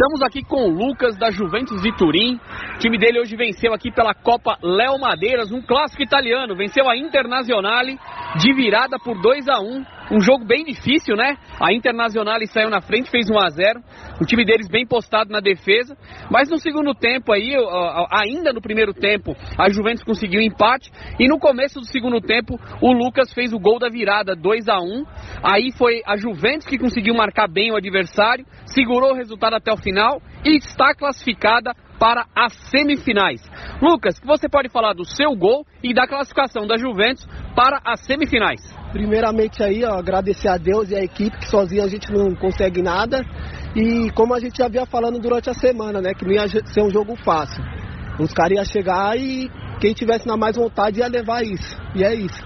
Estamos aqui com o Lucas da Juventus de Turim. O time dele hoje venceu aqui pela Copa Léo Madeiras, um clássico italiano. Venceu a Internazionale de virada por 2 a 1 um jogo bem difícil, né? A Internacional saiu na frente, fez 1 a 0 O time deles bem postado na defesa. Mas no segundo tempo aí, ainda no primeiro tempo, a Juventus conseguiu empate. E no começo do segundo tempo, o Lucas fez o gol da virada, 2 a 1 Aí foi a Juventus que conseguiu marcar bem o adversário, segurou o resultado até o final e está classificada para as semifinais. Lucas, que você pode falar do seu gol e da classificação da Juventus para as semifinais? Primeiramente aí, ó, agradecer a Deus e a equipe, que sozinho a gente não consegue nada. E como a gente já vinha falando durante a semana, né, que não ia ser um jogo fácil. Os caras iam chegar e quem tivesse na mais vontade ia levar isso. E é isso.